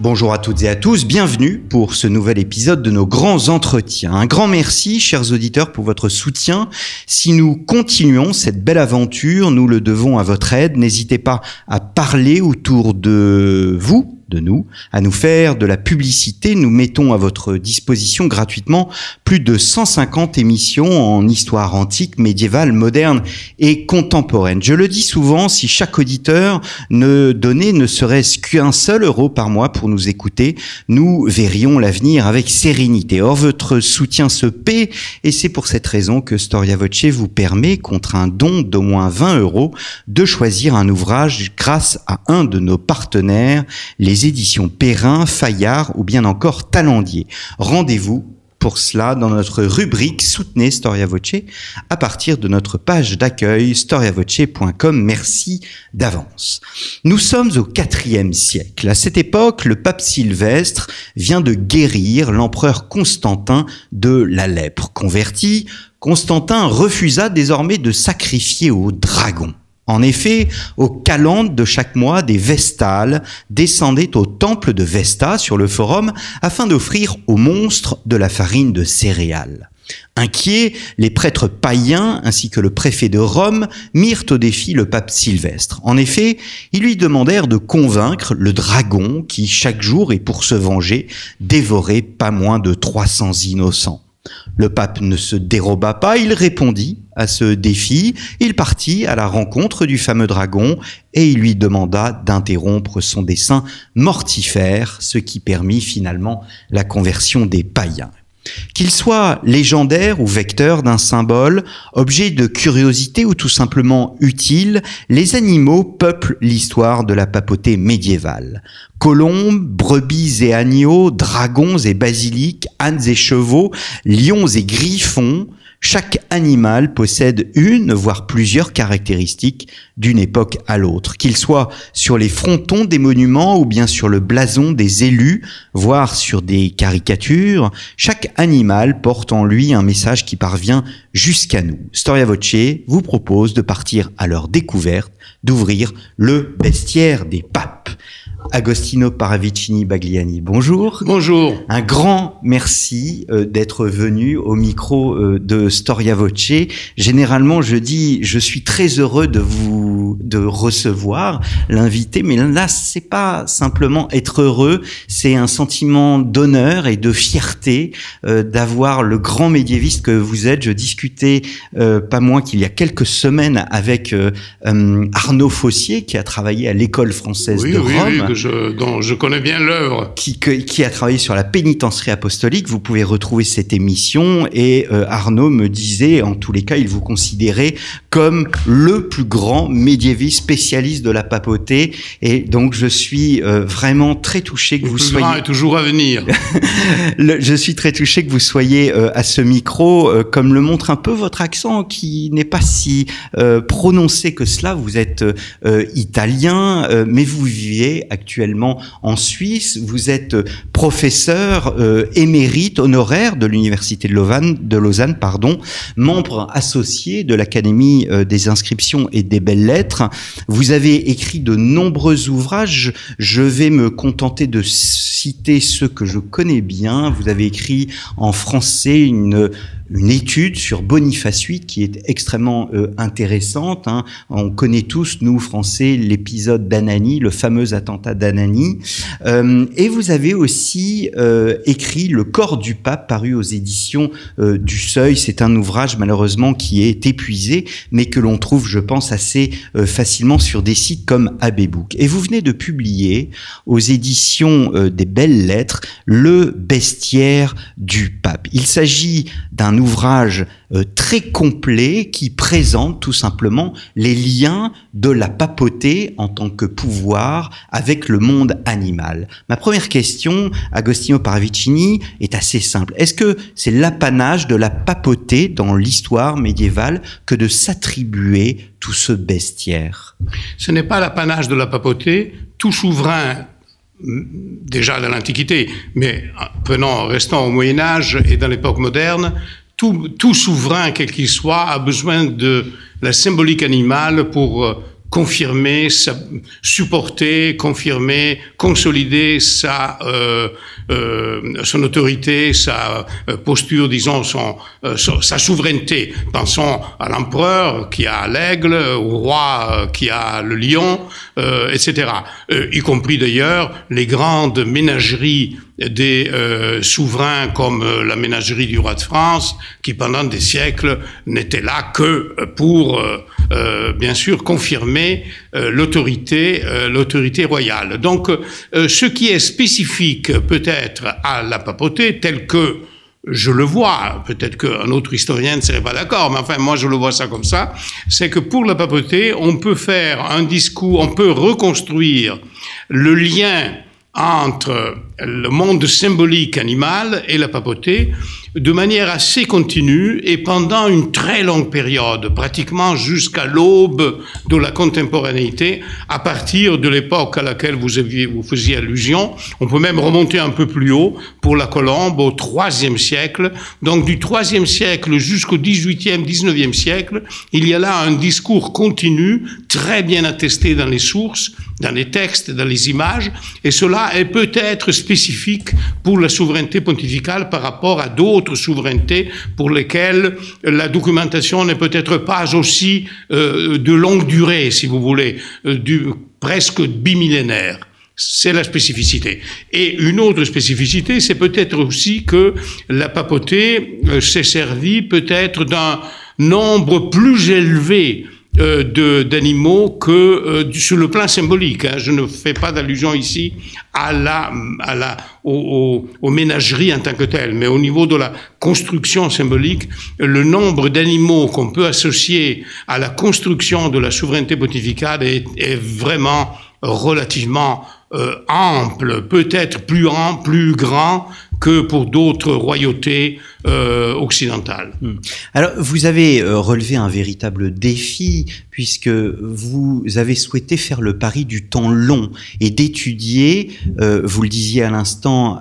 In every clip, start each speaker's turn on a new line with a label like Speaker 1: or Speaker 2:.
Speaker 1: Bonjour à toutes et à tous, bienvenue pour ce nouvel épisode de nos grands entretiens. Un grand merci, chers auditeurs, pour votre soutien. Si nous continuons cette belle aventure, nous le devons à votre aide. N'hésitez pas à parler autour de vous, de nous, à nous faire de la publicité. Nous mettons à votre disposition gratuitement plus de 150 émissions en histoire antique, médiévale, moderne et contemporaine. Je le dis souvent, si chaque auditeur ne donnait ne serait-ce qu'un seul euro par mois pour nous écouter, nous verrions l'avenir avec sérénité. Or, votre soutien se paie et c'est pour cette raison que Storia Voce vous permet, contre un don d'au moins 20 euros, de choisir un ouvrage grâce à un de nos partenaires, les éditions Perrin, Fayard ou bien encore Talendier. Rendez-vous pour cela dans notre rubrique Soutenez Storia Voce à partir de notre page d'accueil storiavoce.com. Merci d'avance. Nous sommes au IVe siècle. À cette époque, le pape Sylvestre vient de guérir l'empereur Constantin de la lèpre. Converti, Constantin refusa désormais de sacrifier au dragon. En effet, au calende de chaque mois, des Vestales descendaient au temple de Vesta sur le forum afin d'offrir aux monstres de la farine de céréales. Inquiets, les prêtres païens ainsi que le préfet de Rome mirent au défi le pape Sylvestre. En effet, ils lui demandèrent de convaincre le dragon qui, chaque jour et pour se venger, dévorait pas moins de 300 innocents. Le pape ne se déroba pas, il répondit à ce défi, il partit à la rencontre du fameux dragon et il lui demanda d'interrompre son dessein mortifère, ce qui permit finalement la conversion des païens. Qu'il soit légendaire ou vecteur d'un symbole, objet de curiosité ou tout simplement utile, les animaux peuplent l'histoire de la papauté médiévale. Colombes, brebis et agneaux, dragons et basiliques, ânes et chevaux, lions et griffons, chaque animal possède une, voire plusieurs caractéristiques d'une époque à l'autre, qu'il soit sur les frontons des monuments ou bien sur le blason des élus, voire sur des caricatures. Chaque animal porte en lui un message qui parvient jusqu'à nous. Storia Voce vous propose de partir à leur découverte, d'ouvrir le bestiaire des papes. Agostino Paravicini Bagliani, bonjour.
Speaker 2: Bonjour.
Speaker 1: Un grand merci euh, d'être venu au micro euh, de Storia Voce. Généralement, je dis, je suis très heureux de vous de recevoir l'invité, mais là, c'est pas simplement être heureux, c'est un sentiment d'honneur et de fierté euh, d'avoir le grand médiéviste que vous êtes. Je discutais pas moins qu'il y a quelques semaines avec Arnaud Fossier, qui a travaillé à l'école française de Rome
Speaker 2: je, dont je connais bien l'œuvre.
Speaker 1: Qui, qui, a travaillé sur la pénitencerie apostolique. Vous pouvez retrouver cette émission et euh, Arnaud me disait, en tous les cas, il vous considérait comme le plus grand médiéviste spécialiste de la papauté. Et donc, je suis euh, vraiment très touché que
Speaker 2: le
Speaker 1: vous
Speaker 2: plus
Speaker 1: soyez.
Speaker 2: Grand est toujours à venir.
Speaker 1: le, je suis très touché que vous soyez euh, à ce micro, comme le montre un peu votre accent, qui n'est pas si prononcé que cela. Vous êtes italien, mais vous vivez actuellement en Suisse. Vous êtes professeur émérite honoraire de l'université de Lausanne, membre associé de l'Académie des inscriptions et des belles lettres. Vous avez écrit de nombreux ouvrages. Je vais me contenter de citer ceux que je connais bien. Vous avez écrit en français une une étude sur Boniface VIII qui est extrêmement euh, intéressante. Hein. On connaît tous, nous Français, l'épisode d'Anani, le fameux attentat d'Anani. Euh, et vous avez aussi euh, écrit Le corps du pape, paru aux éditions du Seuil. C'est un ouvrage malheureusement qui est épuisé, mais que l'on trouve, je pense, assez facilement sur des sites comme Abbé Book. Et vous venez de publier aux éditions des Belles Lettres Le bestiaire du pape. Il s'agit d'un ouvrage euh, très complet qui présente tout simplement les liens de la papauté en tant que pouvoir avec le monde animal. Ma première question, Agostino Paravicini, est assez simple. Est-ce que c'est l'apanage de la papauté dans l'histoire médiévale que de s'attribuer tout ce bestiaire?
Speaker 2: Ce n'est pas l'apanage de la papauté. Tout souverain déjà dans l'Antiquité, mais prenons, restons au Moyen Âge et dans l'époque moderne, tout, souverain, quel qu'il soit, a besoin de la symbolique animale pour euh, confirmer, supporter, confirmer, consolider sa, euh, euh, son autorité, sa posture, disons, son, sa souveraineté. Pensons à l'empereur qui a l'aigle, au roi qui a le lion, etc. y compris d'ailleurs les grandes ménageries des euh, souverains comme euh, la ménagerie du roi de France, qui pendant des siècles n'était là que pour, euh, bien sûr, confirmer l'autorité, l'autorité royale. Donc, ce qui est spécifique peut-être à la papauté, tel que je le vois, peut-être qu'un autre historien ne serait pas d'accord, mais enfin moi je le vois ça comme ça, c'est que pour la papauté, on peut faire un discours, on peut reconstruire le lien entre le monde symbolique animal et la papauté de manière assez continue et pendant une très longue période, pratiquement jusqu'à l'aube de la contemporanéité, à partir de l'époque à laquelle vous, faisiez allusion. On peut même remonter un peu plus haut pour la Colombe au IIIe siècle. Donc du IIIe siècle jusqu'au XVIIIe, XIXe siècle, il y a là un discours continu, très bien attesté dans les sources, dans les textes, dans les images, et cela est peut-être spécifique pour la souveraineté pontificale par rapport à d'autres souverainetés pour lesquelles la documentation n'est peut-être pas aussi euh, de longue durée, si vous voulez, euh, du, presque bimillénaire. C'est la spécificité. Et une autre spécificité, c'est peut-être aussi que la papauté euh, s'est servie peut-être d'un nombre plus élevé euh, d'animaux que sur le plan symbolique. Hein. Je ne fais pas d'allusion ici à la, à la, aux, ménageries en tant que telles, mais au niveau de la construction symbolique, le nombre d'animaux qu'on peut associer à la construction de la souveraineté pontificale est, est vraiment relativement euh, ample, peut-être plus plus grand que pour d'autres royautés euh, occidentales.
Speaker 1: Hmm. Alors, vous avez euh, relevé un véritable défi puisque vous avez souhaité faire le pari du temps long et d'étudier, euh, vous le disiez à l'instant,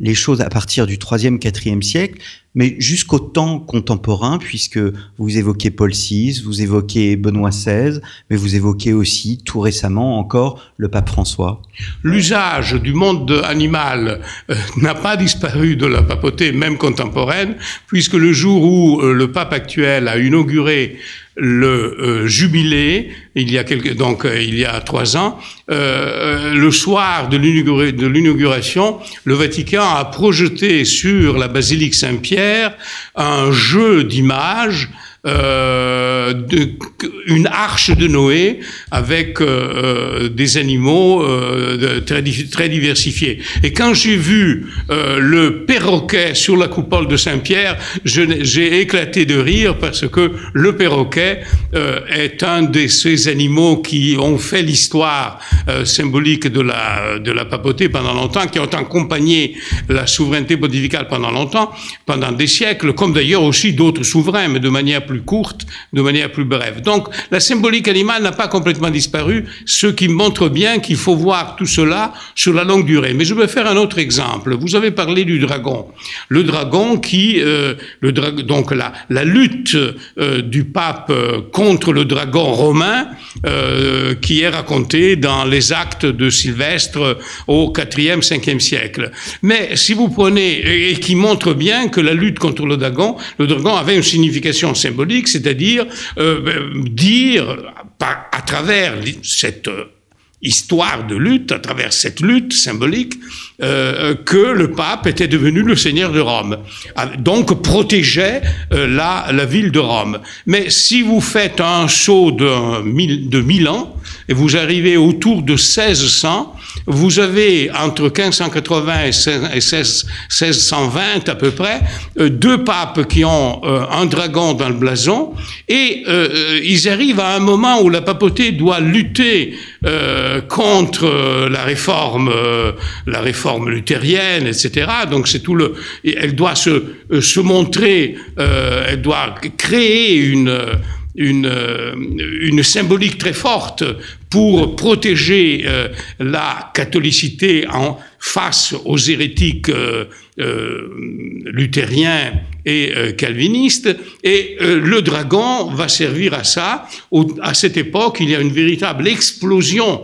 Speaker 1: les choses à partir du 3e, 4e siècle, mais jusqu'au temps contemporain, puisque vous évoquez Paul VI, vous évoquez Benoît XVI, mais vous évoquez aussi tout récemment encore le pape François.
Speaker 2: L'usage du monde animal euh, n'a pas disparu de la papauté, même contemporaine, puisque le jour où euh, le pape actuel a inauguré le euh, jubilé, il y a quelques, donc euh, il y a trois ans, euh, le soir de l'inauguration, le Vatican a projeté sur la basilique Saint-Pierre un jeu d'images euh, une arche de Noé avec euh, euh des animaux euh, très, diversifiés. Et quand j'ai vu le perroquet sur la coupole de Saint-Pierre, j'ai éclaté de rire parce que le perroquet est un de ces animaux qui ont fait l'histoire symbolique de la, de la papauté pendant longtemps, qui ont accompagné la souveraineté pontificale pendant longtemps, pendant des siècles, comme d'ailleurs aussi d'autres souverains, mais de manière plus plus courte, de manière plus brève. Donc la symbolique animale n'a pas complètement disparu, ce qui montre bien qu'il faut voir tout cela sur la longue durée. Mais je vais faire un autre exemple. Vous avez parlé du dragon. Le dragon qui, euh, le dra donc la, lutte euh, du pape euh, contre le dragon romain, qui est racontée dans les actes de Sylvestre au 4e, 5e siècle. Mais si vous prenez, et qui montre bien que la lutte contre le dragon, le dragon avait une signification symbolique c'est-à-dire euh, dire à travers cette euh, histoire de lutte, à travers cette lutte symbolique, euh, que le pape était devenu le seigneur de Rome, donc protégeait la, ville de Rome. Mais si vous faites un saut de, de mille ans, et vous arrivez autour de 1600, vous avez entre 1580 et 1620 à peu près deux papes qui ont un dragon dans le blason et ils arrivent à un moment où la papauté doit lutter contre la réforme, la réforme luthérienne, etc. Donc c'est tout le, elle doit se, se montrer, elle doit créer une une, euh, une symbolique très forte pour protéger euh, la catholicité en face aux hérétiques euh, euh luthériens et calvinistes. Et le dragon va servir à ça. à cette époque, il y a une véritable explosion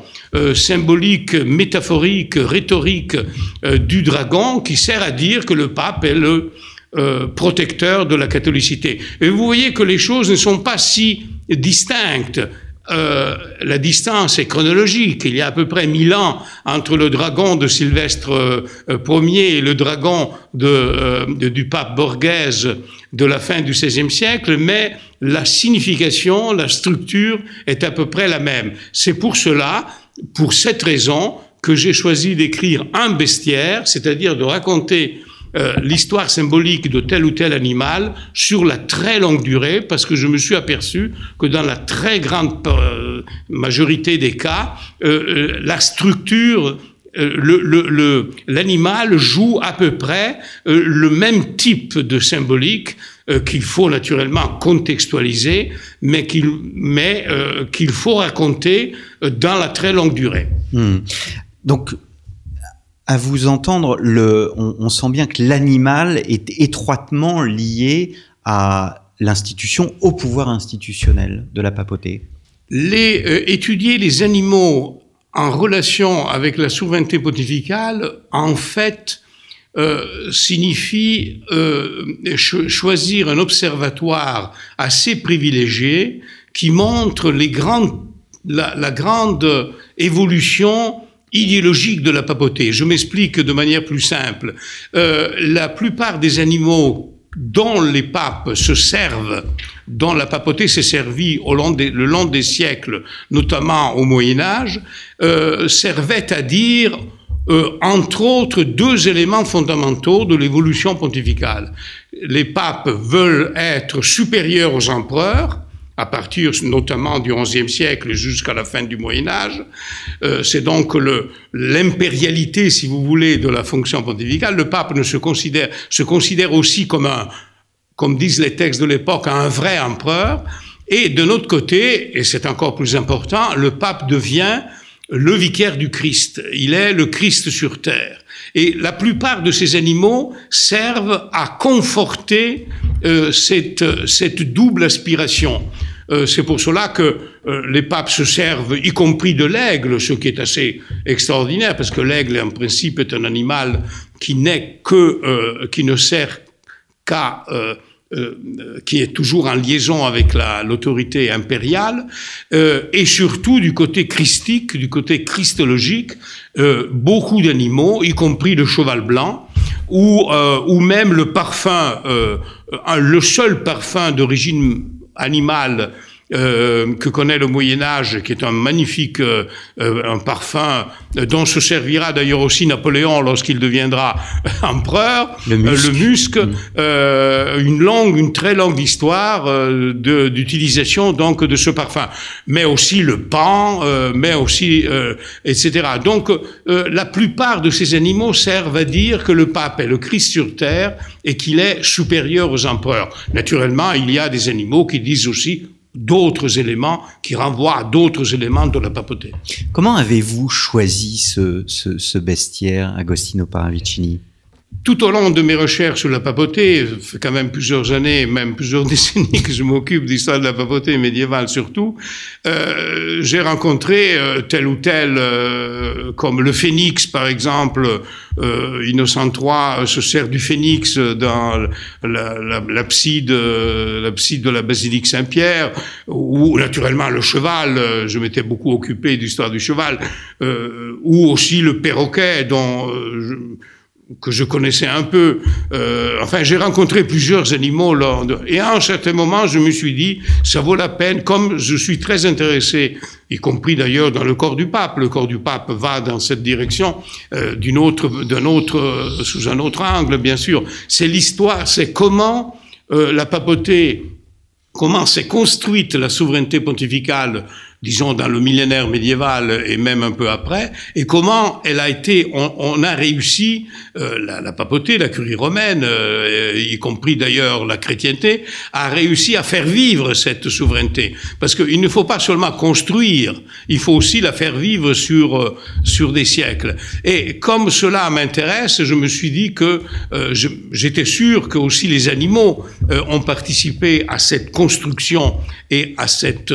Speaker 2: symbolique, métaphorique, rhétorique du dragon qui sert à dire que le pape est le euh, protecteur de la catholicité. Et vous voyez que les choses ne sont pas si distinctes. Euh, la distance est chronologique. Il y a à peu près mille ans entre le dragon de Sylvestre euh, Ier et le dragon de, du pape Borghese de la fin du XVIe siècle, mais la signification, la structure est à peu près la même. C'est pour cela, pour cette raison, que j'ai choisi d'écrire un bestiaire, c'est-à-dire de raconter euh, l'histoire symbolique de tel ou tel animal sur la très longue durée, parce que je me suis aperçu que dans la très grande euh, majorité des cas, euh, la structure l'animal joue à peu près le même type de symbolique qu'il faut naturellement contextualiser, mais qu'il qu'il faut raconter dans la très longue durée.
Speaker 1: Hmm. Donc à vous entendre, on, sent bien que l'animal est étroitement lié à l'institution, au pouvoir institutionnel de la papauté.
Speaker 2: Euh, étudier les animaux en relation avec la souveraineté pontificale, en fait, euh, signifie euh, choisir un observatoire assez privilégié qui montre les grandes, la grande évolution idéologique de la papauté. Je m'explique de manière plus simple. Euh, la plupart des animaux dont les papes se servent, dont la papauté s'est servie au long des, le long des siècles, notamment au Moyen Âge, euh, servaient à dire, euh, entre autres, deux éléments fondamentaux de l'évolution pontificale. Les papes veulent être supérieurs aux empereurs, à partir notamment du XIe siècle jusqu'à la fin du Moyen Âge. Euh, c'est donc l'impérialité, si vous voulez, de la fonction pontificale. Le pape ne se considère, se considère aussi comme un, comme disent les textes de l'époque, un vrai empereur. Et de notre côté, et c'est encore plus important, le pape devient le vicaire du Christ. Il est le Christ sur terre. Et la plupart de ces animaux servent à conforter euh, cette, cette double aspiration. Euh, c'est pour cela que euh, les papes se servent, y compris de l'aigle, ce qui est assez extraordinaire, parce que l'aigle, en principe, est un animal qui n'est que, euh, qui ne sert qu'à qui est toujours en liaison avec l'autorité impériale, et surtout du côté christique, du côté christologique, beaucoup d'animaux, y compris le cheval blanc, ou, ou même le parfum, le seul parfum d'origine animal euh, que connaît le Moyen Âge, qui est un magnifique euh, euh, un parfum dont se servira d'ailleurs aussi Napoléon lorsqu'il deviendra empereur, le musc, mm. une longue, une très longue histoire d'utilisation donc de ce parfum, mais aussi le pan, mais aussi etc. Donc la plupart de ces animaux servent à dire que le pape est le Christ sur terre et qu'il est supérieur aux empereurs. Naturellement, il y a des animaux qui disent aussi d'autres éléments qui renvoient à d'autres éléments de la papauté.
Speaker 1: Comment avez-vous choisi ce, ce, bestiaire, Agostino Paravicini?
Speaker 2: Tout au long de mes recherches sur la papauté, fait quand même plusieurs années, même plusieurs décennies que je m'occupe d'histoire de la papauté médiévale surtout, euh, j'ai rencontré euh, tel ou tel, euh, comme le phénix par exemple, euh, Innocent III se sert du phénix dans l'abside la, de la basilique Saint-Pierre, ou naturellement le cheval, je m'étais beaucoup occupé d'histoire du cheval, ou aussi le perroquet dont... Je, que je connaissais un peu. Euh, enfin, j'ai rencontré plusieurs animaux lors et à un certain moment, je me suis dit, ça vaut la peine. Comme je suis très intéressé, y compris d'ailleurs dans le corps du pape. Le corps du pape va dans cette direction euh, d'une autre, d'un autre, sous un autre angle, bien sûr. C'est l'histoire, c'est comment euh, la papauté, comment s'est construite la souveraineté pontificale disons dans le millénaire médiéval et même un peu après, et comment elle a été, on, a réussi, euh, la, la, papauté, la curie romaine, euh, y compris d'ailleurs la chrétienté, a réussi à faire vivre cette souveraineté. Parce qu'il ne faut pas seulement construire, il faut aussi la faire vivre sur, euh, sur des siècles. Et comme cela m'intéresse, je me suis dit que j'étais sûr que aussi les animaux ont participé à cette construction et à, cette,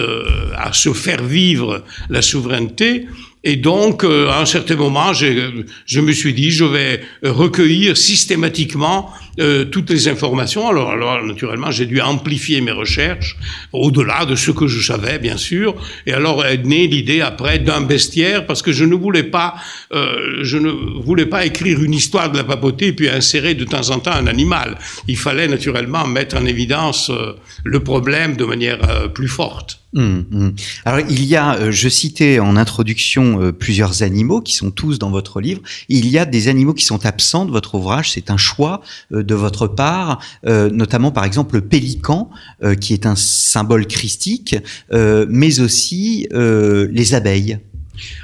Speaker 2: à se faire vivre la souveraineté. Et donc, euh, à un certain moment, je me suis dit, je vais recueillir systématiquement euh, toutes les informations. Alors, naturellement, j'ai dû amplifier mes recherches au-delà de ce que je savais, bien sûr. Et alors est née l'idée après d'un bestiaire, parce que je ne voulais pas, euh, je ne voulais pas écrire une histoire de la papauté puis insérer de temps en temps un animal. Il fallait naturellement mettre en évidence euh, le problème de manière plus forte.
Speaker 1: Mmh, mmh. Alors il y a, je citais en introduction plusieurs animaux qui sont tous dans votre livre. Il y a des animaux qui sont absents de votre ouvrage. C'est un choix de votre part, notamment par exemple le pélican, qui est un symbole christique, mais aussi les abeilles.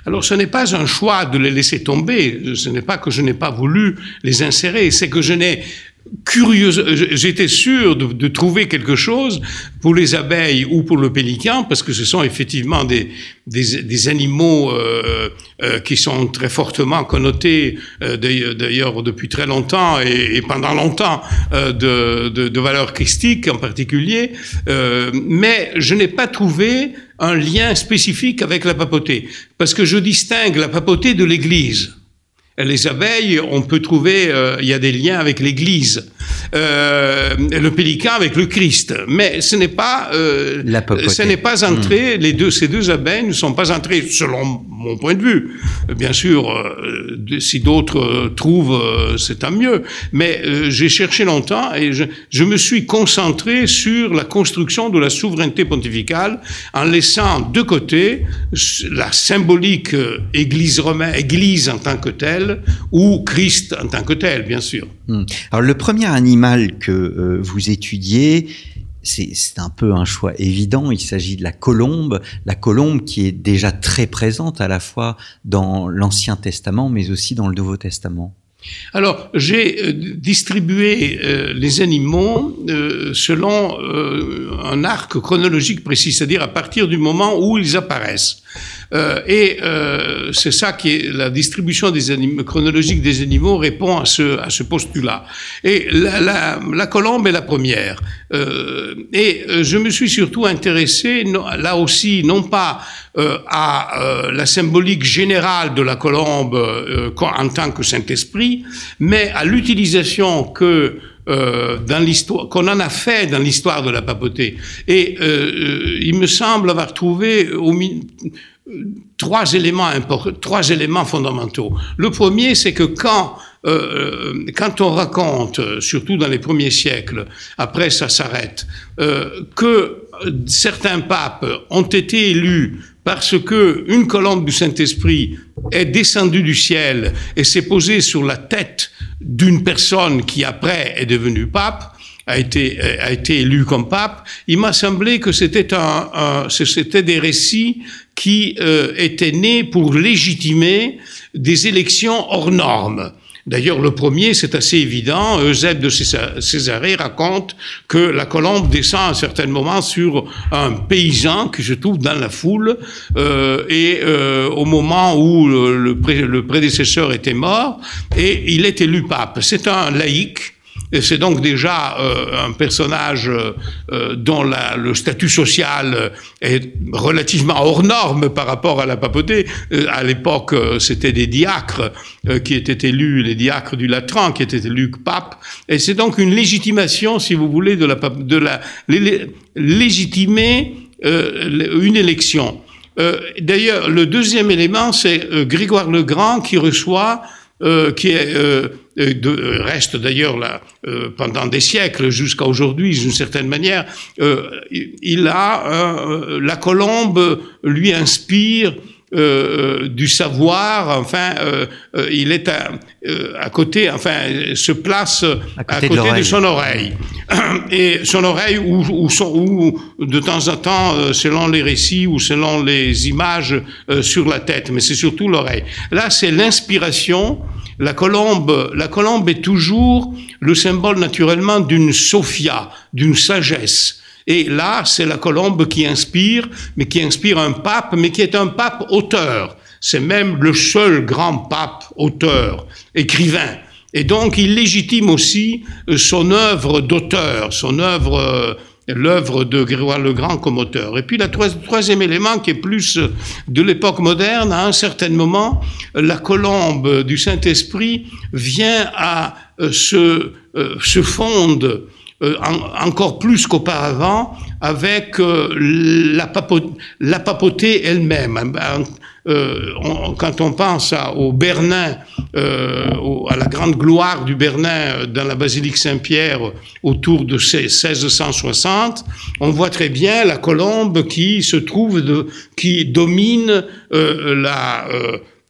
Speaker 2: Alors ce n'est pas un choix de les laisser tomber, ce n'est pas que je n'ai pas voulu les insérer, c'est que je n'ai curieuse, j'étais sûr de, trouver quelque chose pour les abeilles ou pour le pélican, parce que ce sont effectivement des, animaux euh, euh, qui sont très fortement connotés, euh, d'ailleurs depuis très longtemps et, pendant longtemps, de, de, de, valeur christique en particulier, mais je n'ai pas trouvé un lien spécifique avec la papauté, parce que je distingue la papauté de l'Église les abeilles, on peut trouver, euh, il y a des liens avec l'Église, euh, le pélican avec le Christ, mais ce n'est pas, euh, ce n'est pas entré. Hmm. Les deux, ces deux abeilles ne sont pas entrées, selon mon point de vue. Bien sûr, si d'autres trouvent, c'est tant mieux. Mais j'ai cherché longtemps et je, je, me suis concentré sur la construction de la souveraineté pontificale en laissant de côté la symbolique Église romaine, Église en tant que telle, ou Christ en tant que tel, bien sûr.
Speaker 1: Hmm. Alors le premier animal que euh, vous étudiez, c'est un peu un choix évident. Il s'agit de la colombe, la colombe qui est déjà très présente à la fois dans l'Ancien Testament, mais aussi dans le Nouveau Testament.
Speaker 2: Alors, j'ai euh, distribué euh, les animaux euh, selon un arc chronologique précis, c'est-à-dire à partir du moment où ils apparaissent. Euh, et euh, c'est ça qui est la distribution des animaux, chronologique des animaux répond à ce, à ce postulat. Et la, la, la colombe est la première. Euh, et euh, je me suis surtout intéressé là aussi non pas euh, à euh, la symbolique générale de la colombe en tant que Saint-Esprit, mais à l'utilisation que dans l'histoire qu'on en a fait dans l'histoire de la papauté. Et euh, il me semble avoir trouvé au, trois éléments trois éléments fondamentaux. Le premier, c'est que quand euh, quand on raconte, surtout dans les premiers siècles, après ça s'arrête, euh, que certains papes ont été élus parce que une colombe du Saint-Esprit est descendue du ciel et s'est posée sur la tête d'une personne qui après est devenue pape, a été, a été élu comme pape, il m'a semblé que c'était un, c'était des récits qui euh, étaient nés pour légitimer des élections hors normes. D'ailleurs, le premier, c'est assez évident. Eusèbe de Césarée raconte que la colombe descend à un certain moment sur un paysan qui se trouve dans la foule euh, et euh, au moment où le, le, prédécesseur était mort et il est élu pape. C'est un laïc et c'est donc déjà euh, un personnage euh, dont la, le statut social est relativement hors norme par rapport à la papauté. Euh, à l'époque, euh, c'était des diacres euh, qui étaient élus, les diacres du Latran, qui étaient élus pape. Et c'est donc une légitimation, si vous voulez, de la, de la légitimer euh, une élection. D'ailleurs, le deuxième élément, c'est Grégoire le Grand qui reçoit euh, qui est, euh, de, reste d'ailleurs là pendant des siècles jusqu'à aujourd'hui d'une certaine manière, il a la colombe lui inspire euh, du savoir, enfin, euh, euh, il est à, à, côté, enfin, se place à côté, de, son oreille. Et son oreille, ou, ou, de temps en temps, selon les récits ou selon les images, sur la tête, mais c'est surtout l'oreille. Là, c'est l'inspiration. La colombe, la colombe est toujours le symbole naturellement d'une sophia, d'une sagesse. Et là, c'est la colombe qui inspire, mais qui inspire un pape, mais qui est un pape auteur. C'est même le seul grand pape auteur, écrivain. Et donc, il légitime aussi euh, son œuvre d'auteur, son œuvre, euh, l'œuvre de Grégoire le Grand comme auteur. Et puis, le troisième élément qui est plus de l'époque moderne, à un certain moment, la colombe du Saint-Esprit vient à euh, se, se fondre euh, encore plus qu'auparavant avec euh, la, papauté elle-même. Euh, quand on pense au Bernin, à la grande gloire du Bernin dans la basilique Saint-Pierre autour de 1660, on voit très bien la colombe qui se trouve, de, qui domine la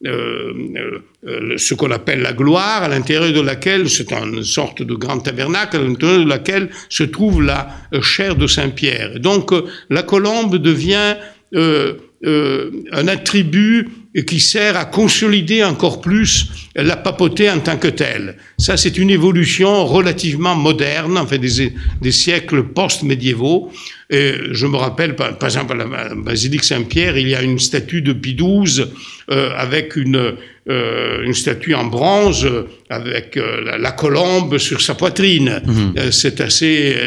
Speaker 2: euh, euh, ce qu'on appelle la gloire, à l'intérieur de laquelle, c'est une sorte de grand tabernacle, à l'intérieur de laquelle se trouve la euh, chair de Saint-Pierre. Donc la colombe devient un attribut qui sert à consolider encore plus la papauté en tant que telle. Ça, c'est une évolution relativement moderne, en fait, des, des siècles post-médiévaux. Et je me rappelle, par, exemple, à la basilique Saint-Pierre, il y a une statue de Pie XII euh, avec une, euh, une statue en bronze avec euh, la, colombe sur sa poitrine. Mhm. Euh, c'est assez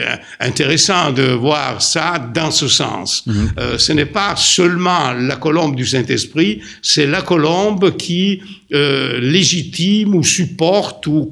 Speaker 2: intéressant de voir ça dans ce sens. Mhm. ce n'est pas seulement la colombe du Saint-Esprit, c'est la colombe qui légitime ou supporte ou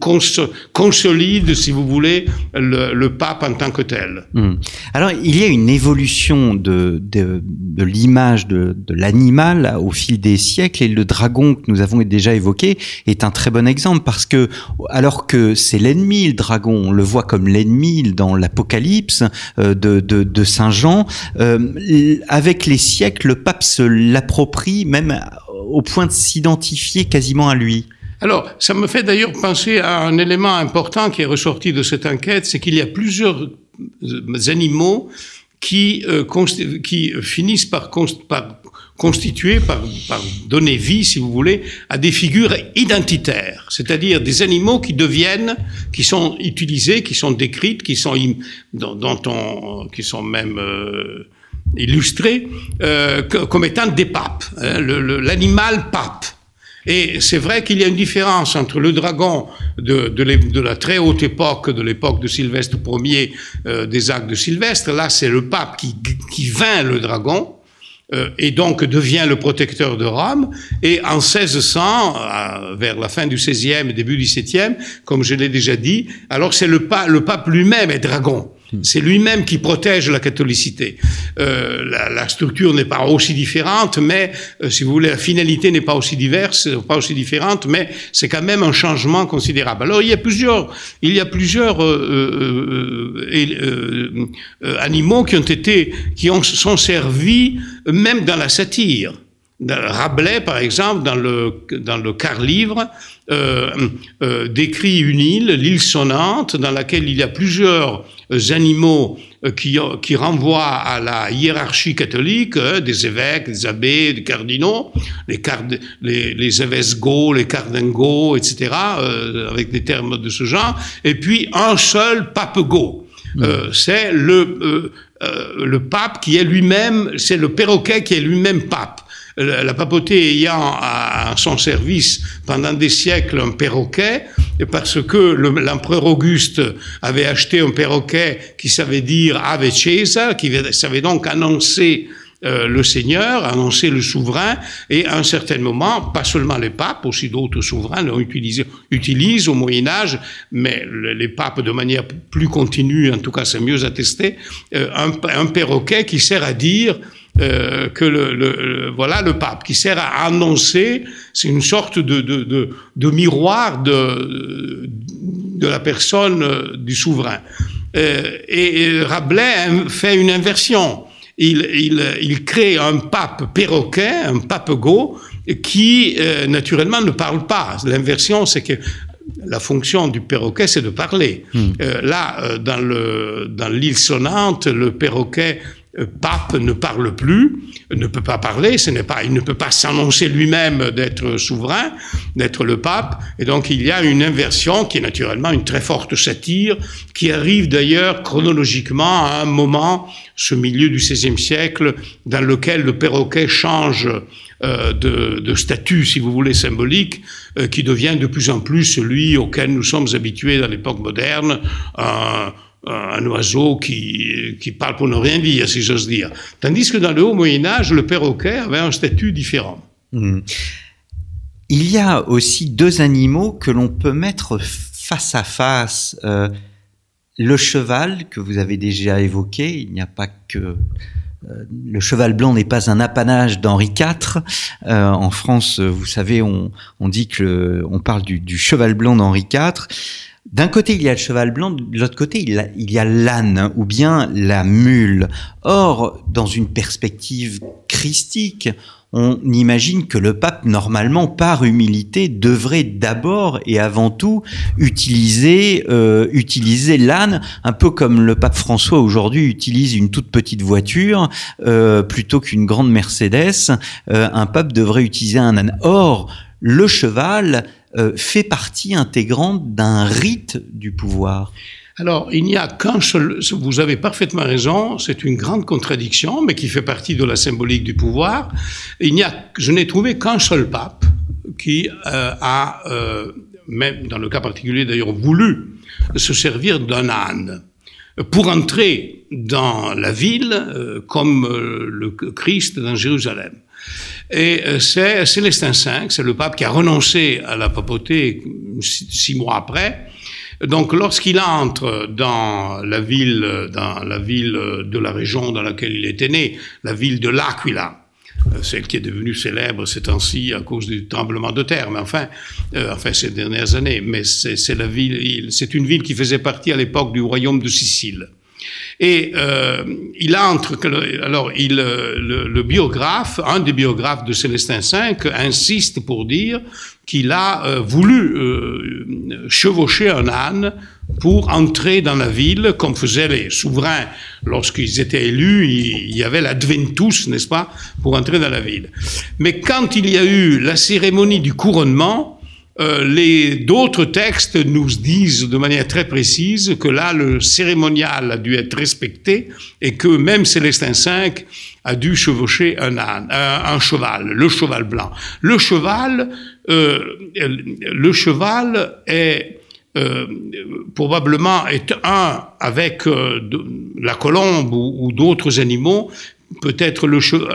Speaker 2: consolide, si vous voulez, le, le, pape en tant que tel.
Speaker 1: Hmm. Alors, il y a une évolution de, de, de l'image de, de l'animal au fil des siècles et le dragon que nous avons déjà évoqué est un très bon exemple parce que alors que c'est l'ennemi, le dragon, on le voit comme l'ennemi dans l'Apocalypse euh, de, Saint Jean, euh, avec les siècles, le pape se l'approprie même au point de s'identifier quasiment à lui.
Speaker 2: Alors, ça me fait d'ailleurs penser à un élément important qui est ressorti de cette enquête, c'est qu'il y a plusieurs euh, animaux qui, qui finissent par, constituer, par, par, donner vie, si vous voulez, à des figures identitaires, c'est-à-dire des animaux qui deviennent, qui sont utilisés, qui sont décrites, qui sont, dont on, qui sont même euh, illustré euh, comme étant des papes, hein, l'animal pape. Et c'est vrai qu'il y a une différence entre le dragon de, de, la très haute époque, de l'époque de Sylvestre Ier, euh, des actes de Sylvestre. Là, c'est le pape qui, qui vainc le dragon et donc devient le protecteur de Rome. Et en 1600, vers la fin du 16e et début du 17e, comme je l'ai déjà dit, alors c'est le, pape, le pape lui-même est dragon. Hmm. C'est lui-même qui protège la catholicité. Euh, la, la, structure n'est pas aussi différente, mais euh, si vous voulez, la finalité n'est pas aussi diverse, pas aussi différente, mais c'est quand même un changement considérable. Alors il y a plusieurs, il y a plusieurs euh, euh, euh animaux qui ont été, qui ont, sont servis même dans la satire. Rabelais, par exemple, dans le, dans le quart-livre, euh, euh, décrit une île, l'île sonnante, dans laquelle il y a plusieurs animaux euh, qui, qui renvoient à la hiérarchie catholique, hein, des évêques, des abbés, des cardinaux, les, card les, les les cardingos, etc., euh, avec des termes de ce genre, et puis un seul pape-go. Mmh. Euh, c'est le, le pape qui est lui-même, c'est le perroquet qui est lui-même pape la papauté ayant à son service pendant des siècles un perroquet, parce que l'empereur Auguste avait acheté un perroquet qui savait dire Ave Caesar, qui savait donc annoncer euh, le Seigneur, annoncer le souverain, et à un certain moment, pas seulement les papes, aussi d'autres souverains l'ont utilisé, utilisent au Moyen Âge, mais les papes de manière plus continue, en tout cas c'est mieux attesté, euh, un perroquet qui sert à dire euh, que le, le, voilà le pape qui sert à annoncer, c'est une sorte de, de, de, de, miroir de, de la personne euh, du souverain. Euh, et Rabelais fait une inversion. Il, il, il, crée un pape perroquet, un pape go, qui naturellement ne parle pas. L'inversion, c'est que la fonction du perroquet, c'est de parler. Hmm. Euh, là, euh, dans, le, dans l'île sonnante, le perroquet pape ne parle plus, ne peut pas parler, ce n'est pas, il ne peut pas s'annoncer lui-même d'être souverain, d'être le pape, et donc il y a une inversion qui est naturellement une très forte satire, qui arrive d'ailleurs chronologiquement à un moment, ce milieu du XVIe siècle, dans lequel le perroquet change euh, de, de, statut, si vous voulez, symbolique, euh, qui devient de plus en plus celui auquel nous sommes habitués dans l'époque moderne. Euh, un oiseau qui, qui parle pour ne rien dire, si j'ose dire. Tandis que dans le haut Moyen Âge, le perroquet avait un statut différent.
Speaker 1: Hmm. Il y a aussi deux animaux que l'on peut mettre face à face. Euh, le cheval, que vous avez déjà évoqué, il n'y a pas que... Euh, le cheval blanc n'est pas un apanage d'Henri IV. Euh, en France, vous savez, on, on dit que on parle du, du cheval blanc d'Henri IV. D'un côté, il y a le cheval blanc, de l'autre côté, il y a l'âne ou bien la mule. Or, dans une perspective christique, on imagine que le pape, normalement, par humilité, devrait d'abord et avant tout utiliser, euh, utiliser l'âne, un peu comme le pape François aujourd'hui utilise une toute petite voiture euh, plutôt qu'une grande Mercedes. Euh, un pape devrait utiliser un âne. Or, le cheval, euh, fait partie intégrante d'un rite du pouvoir.
Speaker 2: Alors, il n'y a qu'un seul, vous avez parfaitement raison, c'est une grande contradiction, mais qui fait partie de la symbolique du pouvoir. Il n'y a, je n'ai trouvé qu'un seul pape qui euh, a, euh, même dans le cas particulier d'ailleurs, voulu se servir d'un âne pour entrer dans la ville euh, comme le Christ dans Jérusalem. Et euh, c'est Célestin V, c'est le pape qui a renoncé à la papauté six, mois après. Donc, lorsqu'il entre dans la ville, dans la ville de la région dans laquelle il était né, la ville de l'Aquila, euh, celle qui est devenue célèbre ces temps-ci à cause du tremblement de terre, mais enfin, euh, enfin ces dernières années. Mais c'est la ville, c'est une ville qui faisait partie à l'époque du royaume de Sicile. Et euh, il entre, alors il, euh, le, le, biographe, un des biographes de Célestin V, insiste pour dire qu'il a euh, voulu euh, chevaucher un âne pour entrer dans la ville, comme faisaient les souverains lorsqu'ils étaient élus, il y avait l'adventus, n'est-ce pas, pour entrer dans la ville. Mais quand il y a eu la cérémonie du couronnement, les d'autres textes nous disent de manière très précise que là le cérémonial a dû être respecté et que même Célestin V a dû chevaucher un âne, un, cheval, le cheval blanc. Le cheval, euh, le cheval est euh, probablement est un avec euh, la colombe ou d'autres animaux peut-être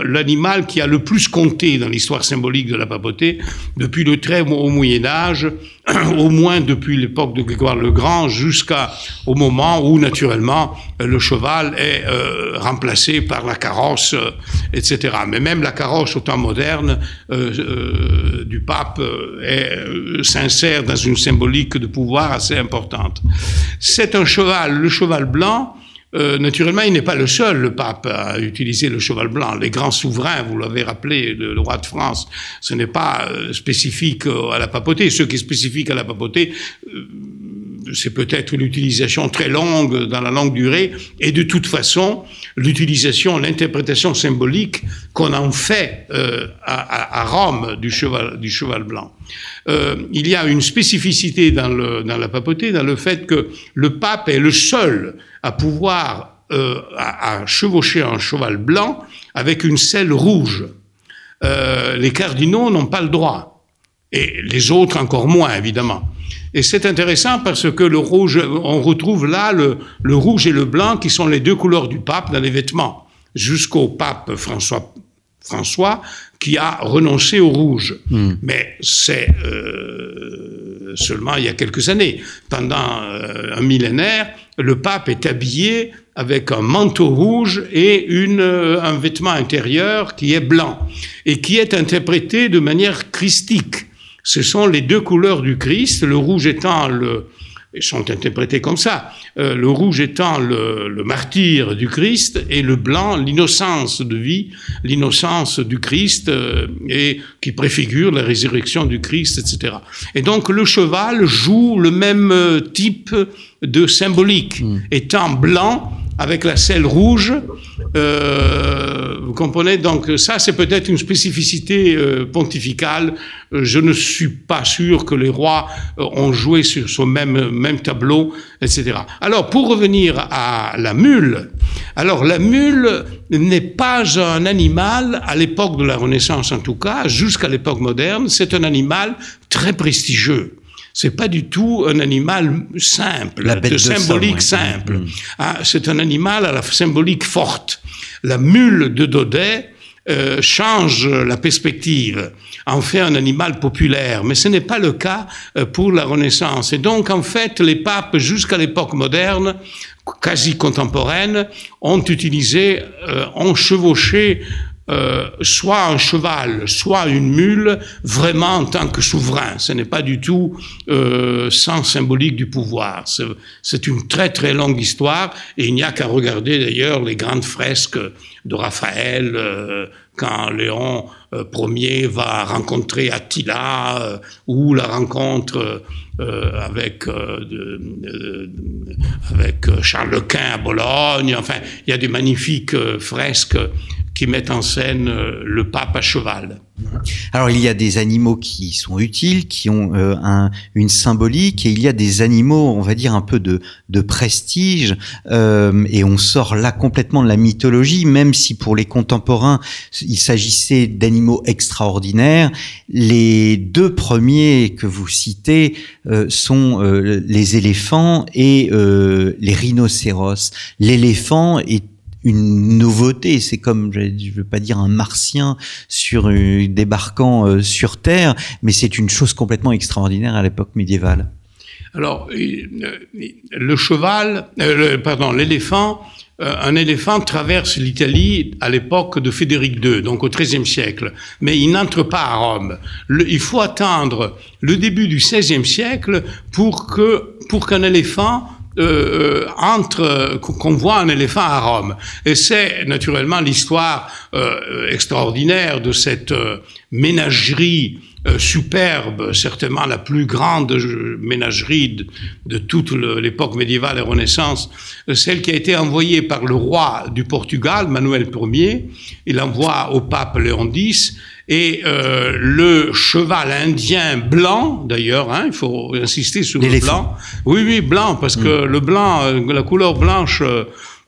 Speaker 2: l'animal qui a le plus compté dans l'histoire symbolique de la papauté depuis le très haut Moyen Âge, au moins depuis l'époque de Grégoire le Grand jusqu'au moment où naturellement le cheval est euh, remplacé par la carrosse, euh, etc. Mais même la carrosse au temps moderne euh, du pape s'insère dans une symbolique de pouvoir assez importante. C'est un cheval, le cheval blanc, euh, naturellement, il n'est pas le seul, le pape, à utiliser le cheval blanc. Les grands souverains, vous l'avez rappelé, le, roi de France, ce n'est pas euh, spécifique euh, à la papauté. Ce qui est spécifique à la papauté, c'est peut-être l'utilisation très longue dans la longue durée, et de toute façon, l'utilisation, l'interprétation symbolique qu'on en fait à, à, Rome du cheval, du cheval blanc. il y a une spécificité dans, la papauté, dans le fait que le pape est le seul à pouvoir euh, à, chevaucher un cheval blanc avec une selle rouge. Euh, les cardinaux n'ont pas le droit, et les autres encore moins, évidemment. Et c'est intéressant parce que le rouge, on retrouve là le, le, rouge et le blanc qui sont les deux couleurs du pape dans les vêtements, jusqu'au pape François, François qui a renoncé au rouge. Hmm. Mais c'est euh, seulement il y a quelques années. Pendant euh, un millénaire, le pape est habillé avec un manteau rouge et une, un vêtement intérieur qui est blanc et qui est interprété de manière christique. Ce sont les deux couleurs du Christ, le rouge étant le, sont interprétés comme ça. Euh, le rouge étant le, le, martyr du Christ et le blanc l'innocence de vie, l'innocence du Christ euh, et qui préfigure la résurrection du Christ, etc. Et donc le cheval joue le même euh, type de symbolique, mm. étant blanc avec la selle rouge. Euh, vous comprenez? Donc ça, c'est peut-être une spécificité euh, pontificale. Je ne suis pas sûr que les rois euh, ont joué sur ce même, même tableau, etc. Alors, pour revenir à la mule, alors la mule n'est pas un animal, à l'époque de la Renaissance en tout cas, jusqu'à l'époque moderne, c'est un animal très prestigieux c'est pas du tout un animal simple,
Speaker 1: la bête
Speaker 2: de,
Speaker 1: de
Speaker 2: symbolique
Speaker 1: somme, ouais.
Speaker 2: simple.
Speaker 1: Mmh.
Speaker 2: Ah, c'est un animal à la symbolique forte. La mule de Daudet euh, change la perspective, en fait un animal populaire, mais ce n'est pas le cas euh, pour la Renaissance. Et donc, en fait, les papes, jusqu'à l'époque moderne, quasi contemporaine, ont utilisé, euh, ont chevauché euh, soit un cheval, soit une mule, vraiment en tant que souverain. Ce n'est pas du tout euh, sans symbolique du pouvoir. C'est une très très longue histoire et il n'y a qu'à regarder d'ailleurs les grandes fresques de Raphaël euh, quand Léon Ier va rencontrer Attila ou la rencontre avec, de, de, avec Charles Quint à Bologne. Enfin, il y a des magnifiques fresques qui mettent en scène euh, le pape à cheval.
Speaker 1: Alors il y a des animaux qui sont utiles, qui ont euh, un, une symbolique, et il y a des animaux, on va dire un peu de, prestige, euh, et on sort là complètement de la mythologie, même si pour les contemporains il s'agissait d'animaux extraordinaires. Les deux premiers que vous citez euh, sont les éléphants et les rhinocéros. L'éléphant est une nouveauté. C'est comme, je ne veux pas dire un martien sur euh, débarquant euh, sur Terre, mais c'est une chose complètement extraordinaire à l'époque médiévale.
Speaker 2: Alors, le cheval, euh, le, pardon, l'éléphant, un éléphant traverse l'Italie à l'époque de Frédéric II, donc au XIIIe siècle, mais il n'entre pas à Rome. Il faut attendre le début du XVIe siècle pour que pour qu'un éléphant euh, entre qu'on voit un éléphant à Rome. Et c'est naturellement l'histoire euh, extraordinaire de cette euh, ménagerie euh, superbe, certainement la plus grande ménagerie de, toute l'époque médiévale et Renaissance, euh, celle qui a été envoyée par le roi du Portugal, Manuel Ier. Il envoie au pape Léon X et euh, le cheval indien blanc, d'ailleurs, hein, il faut insister sur le blanc. Oui, oui, blanc, parce que mmh. le blanc, euh, la couleur blanche,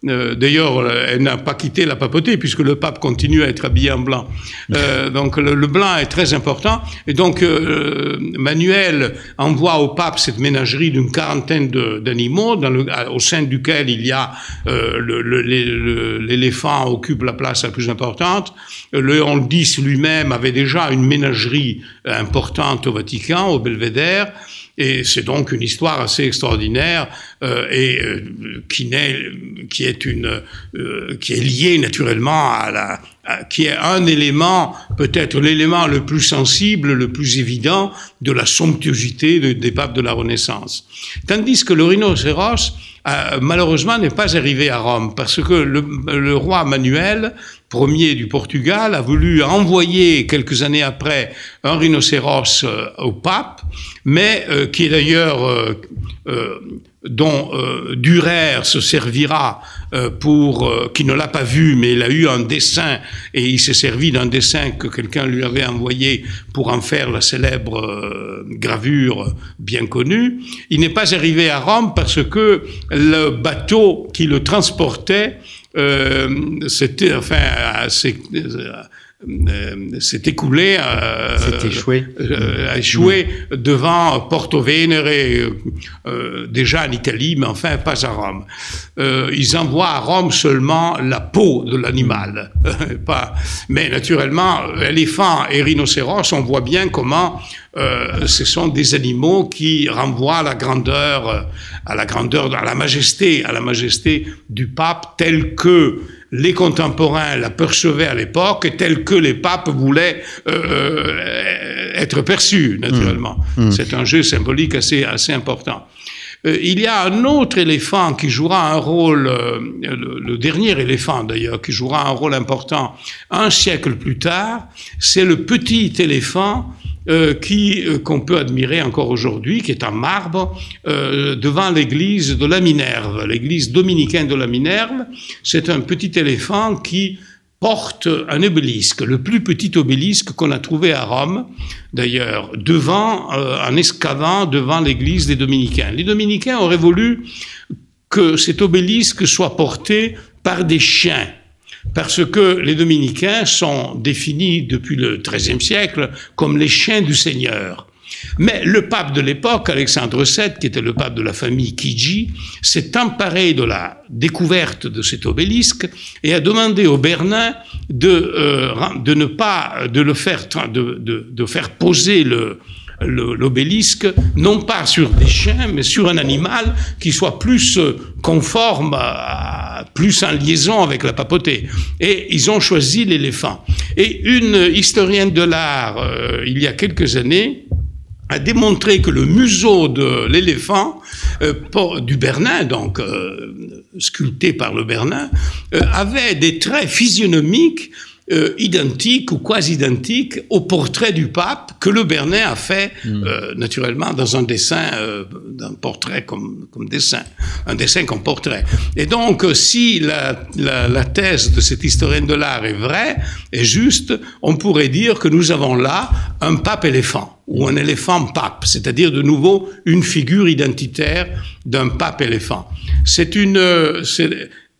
Speaker 2: euh, d'ailleurs, elle n'a pas quitté la papauté, puisque le pape continue à être habillé en blanc. Euh, donc le, le, blanc est très important. Et donc euh, Manuel envoie au pape cette ménagerie d'une quarantaine d'animaux, au sein duquel il y a l'éléphant occupe la place la plus importante. Léon X lui-même avait déjà une ménagerie importante au Vatican, au Belvédère. Et c'est donc une histoire assez extraordinaire euh, et euh, qui, naît, qui est une, euh, qui est liée naturellement à la, à, qui est un élément, peut-être l'élément le plus sensible, le plus évident de la somptuosité de, des papes de la Renaissance. Tandis que le rhinocéros, euh, malheureusement, n'est pas arrivé à Rome parce que le, le roi Manuel Ier du Portugal a voulu envoyer quelques années après un rhinocéros euh, au pape, mais euh, qui est d'ailleurs euh, euh dont euh, Durer se servira pour, qui ne l'a pas vu, mais il a eu un dessin et il s'est servi d'un dessin que quelqu'un lui avait envoyé pour en faire la célèbre gravure bien connue. Il n'est pas arrivé à Rome parce que le bateau qui le transportait, c'était, enfin, euh, s'est écoulé,
Speaker 1: euh, échoué,
Speaker 2: euh, a échoué devant Porto Venere, déjà en Italie, mais enfin pas à Rome. ils envoient à Rome seulement la peau de l'animal, pas. Mais naturellement, éléphants et rhinocéros, on voit bien comment ce sont des animaux qui renvoient à la grandeur, à la grandeur, à la majesté, à la majesté du pape tel que les contemporains l'apercevaient à l'époque tel que les papes voulaient euh, être perçus, naturellement. Mmh. Mmh. C'est un jeu symbolique assez, assez important. Euh, il y a un autre éléphant qui jouera un rôle, euh, le, le, dernier éléphant d'ailleurs, qui jouera un rôle important un siècle plus tard, c'est le petit éléphant euh, qui euh, qu'on peut admirer encore aujourd'hui, qui est en marbre euh, devant l'église de la Minerve, l'église dominicaine de la Minerve. C'est un petit éléphant qui porte un obélisque, le plus petit obélisque qu'on a trouvé à Rome, d'ailleurs, devant, en escavant devant l'église des dominicains. Les dominicains auraient voulu que cet obélisque soit porté par des chiens parce que les dominicains sont définis depuis le XIIIe siècle comme les chiens du Seigneur. Mais le pape de l'époque, Alexandre VII, qui était le pape de la famille Kiji, s'est emparé de la découverte de cet obélisque et a demandé au Bernin de, euh, ne pas de le faire de, de faire poser le, l'obélisque, non pas sur des chiens, mais sur un animal qui soit plus euh, conforme, à, plus en liaison avec la papauté. Et ils ont choisi l'éléphant. Et une historienne de l'art, euh, il y a quelques années, a démontré que le museau de l'éléphant euh, du Bernin, donc sculpté par le Bernin, avait des traits physionomiques euh, identique ou quasi identique au portrait du pape que le Bernet a fait hmm. euh, naturellement dans un dessin, euh, d'un portrait comme, comme dessin, un dessin comme portrait. Et donc, si la, la, la thèse de cet historien de l'art est vraie, est juste, on pourrait dire que nous avons là un pape éléphant ou un éléphant pape, c'est-à-dire de nouveau une figure identitaire d'un pape éléphant. C'est une,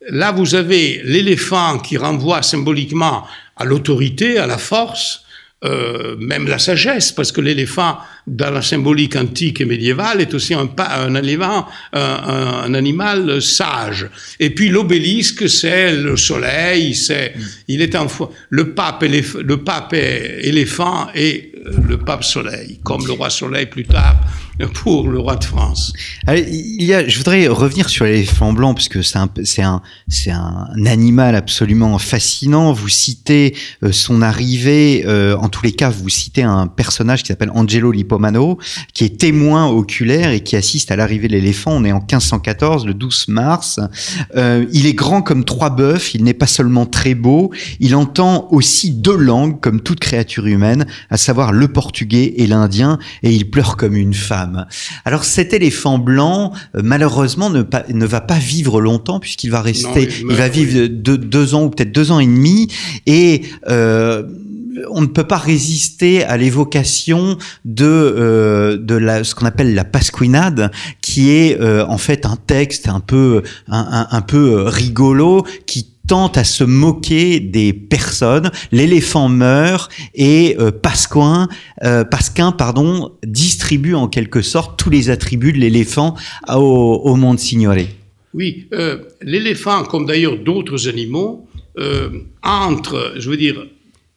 Speaker 2: Là, vous avez l'éléphant qui renvoie symboliquement à l'autorité, à la force, euh, même la sagesse, parce que l'éléphant, dans la symbolique antique et médiévale, est aussi un, un, élément, un, un, animal sage. Et puis l'obélisque, c'est le soleil, c'est, il est en le pape, le pape est éléphant et le pape soleil, comme le roi soleil plus tard pour le roi de France.
Speaker 1: il y a, je voudrais revenir sur l'éléphant blanc parce que c'est un, c'est un, c'est un animal absolument fascinant. Vous citez euh, son arrivée, euh, en tous les cas, vous citez un personnage qui s'appelle Angelo Lipomano, qui est témoin oculaire et qui assiste à l'arrivée de l'éléphant. On est en 1514, le 12 mars. Euh, il est grand comme trois bœufs. Il n'est pas seulement très beau. Il entend aussi deux langues comme toute créature humaine, à savoir le portugais et l'indien, et il pleure comme une femme. Alors cet éléphant blanc, euh, malheureusement, ne, ne, va pas vivre longtemps puisqu'il va rester, il, va vivre deux, ans ou peut-être deux ans et demi, et euh, on ne peut pas résister à l'évocation de euh, de la, ce qu'on appelle la pasquinade, qui est en fait un texte un peu un, un peu rigolo qui tente à se moquer des personnes. L'éléphant meurt et euh, Pasquin, euh, Pasquin pardon, distribue en quelque sorte tous les attributs de l'éléphant au, monde signoré.
Speaker 2: Oui, euh, l'éléphant, comme d'ailleurs d'autres animaux, entre, je veux dire,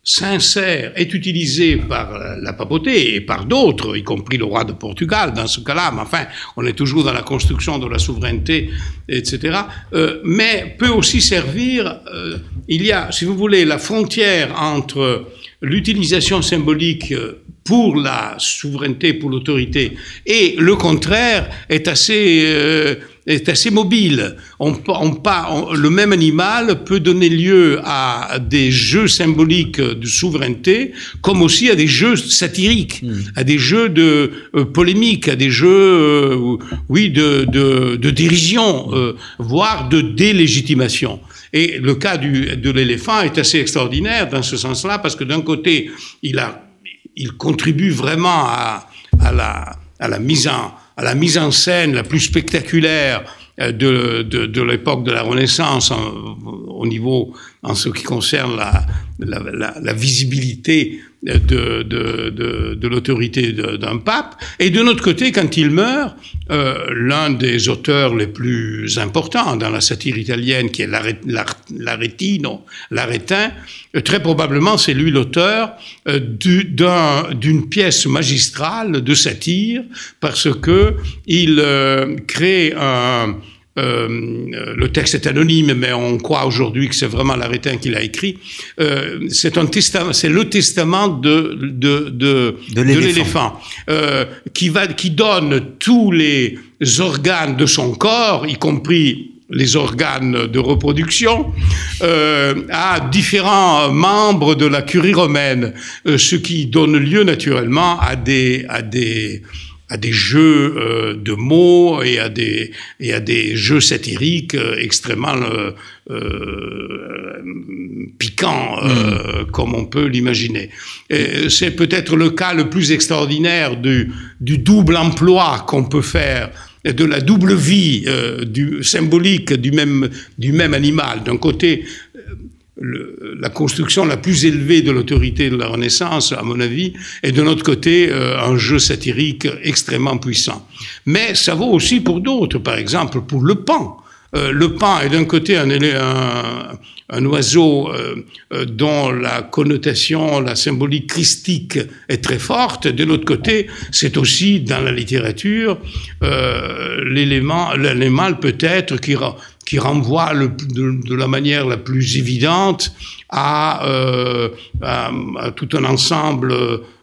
Speaker 2: sincère est utilisé par la papauté et par d'autres, y compris le roi de Portugal dans ce cas-là, mais enfin, on est toujours dans la construction de la souveraineté, etc., euh, mais peut aussi servir, euh, il y a, si vous voulez, la frontière entre l'utilisation symbolique pour la souveraineté, pour l'autorité, et le contraire est assez... Euh, est assez mobile. On, on, le même animal peut donner lieu à des jeux symboliques de souveraineté, comme aussi à des jeux satiriques, hmm. à des jeux de euh, polémique, à des jeux, euh, oui, de, de, de dérision, euh, voire de délégitimation. Et le cas du, de l'éléphant est assez extraordinaire dans ce sens-là, parce que d'un côté, il, a, il contribue vraiment à, à, la, à la mise en la mise en scène la plus spectaculaire euh, de l'époque de la Renaissance au niveau en ce qui concerne la, la, la, visibilité de, de, de, de l'autorité d'un pape. Et de notre côté, quand il meurt, euh, l'un des auteurs les plus importants dans la satire italienne, qui est l'Aretino, l'Aretin, euh, très probablement c'est lui l'auteur euh, d'une pièce magistrale de satire, parce que il euh, crée un euh, le texte est anonyme, mais on croit aujourd'hui que c'est vraiment l'Arétin qui l'a écrit. Euh, c'est un testament, c'est le testament de de de, de l'éléphant euh, qui va qui donne tous les organes de son corps, y compris les organes de reproduction, euh, à différents membres de la curie romaine, ce qui donne lieu naturellement à des à des à des jeux euh, de mots et à des et à des jeux satiriques euh, extrêmement euh, euh piquants mm. comme on peut l'imaginer. C'est peut-être le cas le plus extraordinaire du, du double emploi qu'on peut faire de la double vie du symbolique du même du même animal. D'un côté, le, la construction la plus élevée de l'autorité de la Renaissance, à mon avis, est de notre côté euh, un jeu satirique extrêmement puissant. Mais ça vaut aussi pour d'autres, par exemple pour le pan. Euh, le pan est d'un côté un, un, un oiseau euh, euh, dont la connotation, la symbolique christique est très forte. De l'autre côté, c'est aussi dans la littérature euh, l'élément, l'animal peut-être qui, qui renvoie de, la manière la plus évidente à, euh, à, tout un ensemble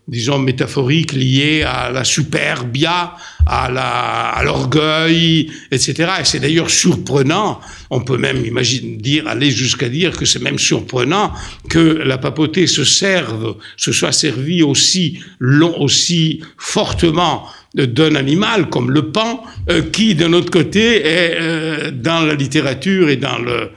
Speaker 2: disons, métaphorique lié à la superbia, à la, à l'orgueil, etc. Et c'est d'ailleurs surprenant. On peut même imaginer, dire, aller jusqu'à dire que c'est même surprenant que la papauté se serve, se soit servie aussi long, aussi fortement d'un animal comme le pan, euh, qui, de notre côté, est euh, dans la littérature et dans le,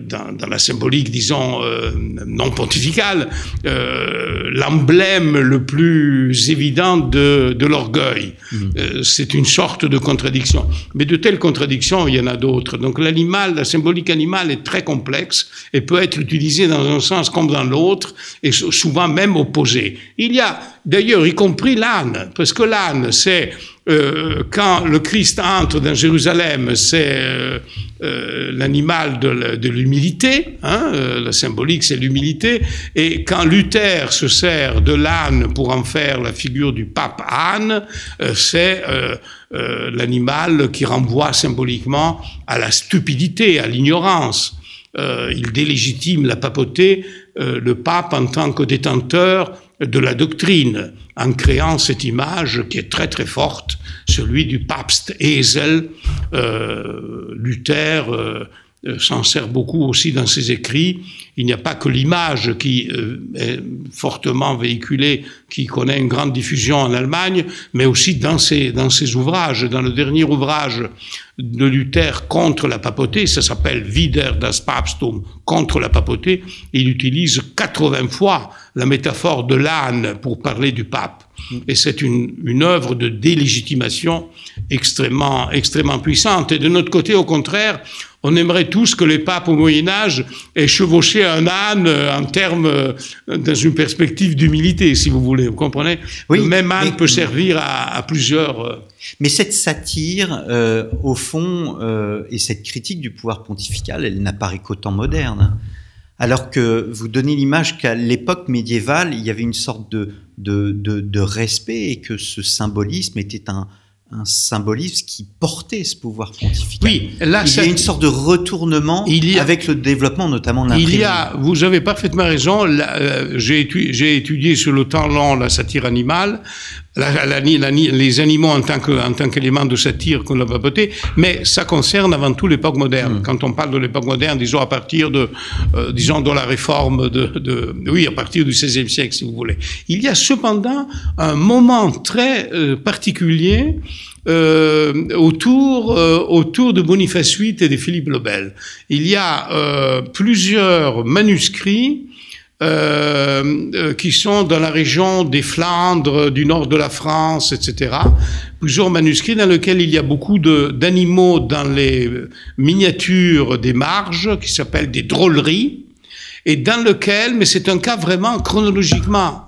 Speaker 2: dans, dans, la symbolique, disons, euh, non pontificale, euh, l'emblème le plus évident de, de l'orgueil. Mmh. Euh, c'est une sorte de contradiction. Mais de telles contradictions, il y en a d'autres. Donc l'animal, la symbolique animale est très complexe et peut être utilisée dans un sens comme dans l'autre, et souvent même opposée. Il y a d'ailleurs, y compris l'âne, parce que l'âne, c'est euh, quand le Christ entre dans Jérusalem, c'est euh, euh, l'animal de l'humilité, hein, euh, la symbolique c'est l'humilité, et quand Luther se sert de l'âne pour en faire la figure du pape âne, euh, c'est l'animal qui renvoie symboliquement à la stupidité, à l'ignorance. il délégitime la papauté, le pape en tant que détenteur de la doctrine en créant cette image qui est très très forte, celui du papst Esel. Euh, Luther euh, s'en sert beaucoup aussi dans ses écrits. Il n'y a pas que l'image qui euh, est fortement véhiculée, qui connaît une grande diffusion en Allemagne, mais aussi dans ses, dans ses ouvrages. Dans le dernier ouvrage de Luther contre la papauté, ça s'appelle Wider das Papstum, contre la papauté, il utilise 80 fois la métaphore de l'âne pour parler du pape. Et c'est une, une œuvre de délégitimation extrêmement, extrêmement puissante. Et de notre côté, au contraire, on aimerait tous que les papes au Moyen Âge aient chevauché un âne en termes, dans une perspective d'humilité, si vous voulez. Vous comprenez? Oui, Le même âne mais, peut servir à, à, plusieurs.
Speaker 1: Mais cette satire, euh, au fond, euh, et cette critique du pouvoir pontifical, elle n'apparaît qu'au temps moderne. Alors que vous donnez l'image qu'à l'époque médiévale, il y avait une sorte de, de, de, de respect et que ce symbolisme était un, un symbolisme qui portait ce pouvoir pontifical.
Speaker 2: Oui,
Speaker 1: là, il y a une sorte de retournement a, avec le développement notamment de
Speaker 2: l'imprimerie. Il y a, vous avez parfaitement raison, euh, j'ai étudié, étudié, sur le temps long la satire animale, la, la, la, les animaux en tant qu'élément qu de satire qu'on a papoté, mais ça concerne avant tout l'époque moderne. Mmh. Quand on parle de l'époque moderne, disons à partir de, euh, disons de la réforme de, de, oui, à partir du XVIe siècle, si vous voulez. Il y a cependant un moment très euh, particulier euh, autour, euh, autour de Boniface VIII et de Philippe le Bel. Il y a euh, plusieurs manuscrits euh, euh, qui sont dans la région des Flandres, du nord de la France, etc. Plusieurs manuscrits dans lesquels il y a beaucoup d'animaux dans les miniatures des marges, qui s'appellent des drôleries. et dans lequel, mais c'est un cas vraiment chronologiquement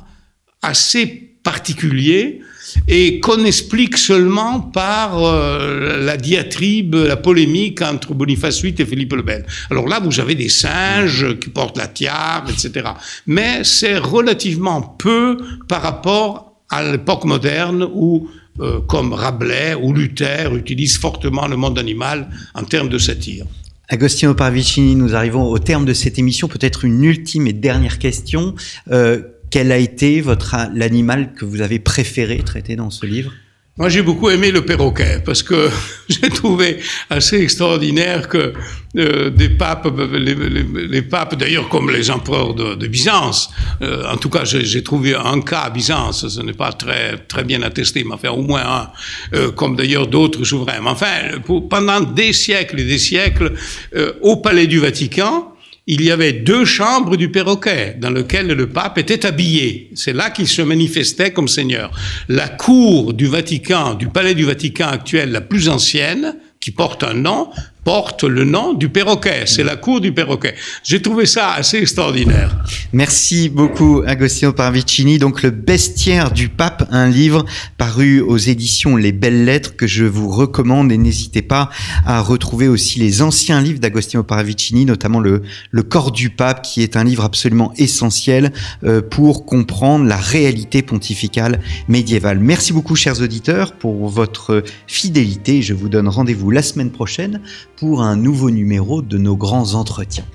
Speaker 2: assez particulier, et qu'on explique seulement par euh, la diatribe, la polémique entre Boniface VIII et Philippe le Bel. Alors là, vous avez des singes qui portent la tiare, etc. Mais c'est relativement peu par rapport à l'époque moderne où, euh, comme Rabelais ou Luther, utilisent fortement le monde animal en termes de satire.
Speaker 1: Agostino Parvicini, nous arrivons au terme de cette émission. Peut-être une ultime et dernière question. Euh, quel a été votre l'animal que vous avez préféré traiter dans ce livre?
Speaker 2: Moi, j'ai beaucoup aimé le perroquet parce que j'ai trouvé assez extraordinaire que euh, des papes, les, les, les papes d'ailleurs comme les empereurs de, de Byzance, euh, en tout cas, j'ai trouvé un cas à Byzance, ce n'est pas très très bien attesté, mais enfin au moins un, euh, comme d'ailleurs d'autres souverains. Mais enfin, pendant des siècles et des siècles, euh, au Palais du Vatican, il y avait deux chambres du perroquet dans lesquelles le pape était habillé. C'est là qu'il se manifestait comme seigneur. La cour du Vatican, du palais du Vatican actuel, la plus ancienne, qui porte un nom, porte le nom du perroquet. C'est la cour du perroquet. J'ai trouvé ça assez extraordinaire.
Speaker 1: Merci beaucoup, Agostino Parvicini. Donc, Le Bestiaire du Pape, un livre paru aux éditions Les Belles Lettres que je vous recommande et n'hésitez pas à retrouver aussi les anciens livres d'Agostino Parvicini, notamment le, le Corps du Pape, qui est un livre absolument essentiel euh, pour comprendre la réalité pontificale médiévale. Merci beaucoup, chers auditeurs, pour votre fidélité. Je vous donne rendez-vous la semaine prochaine pour un nouveau numéro de nos grands entretiens.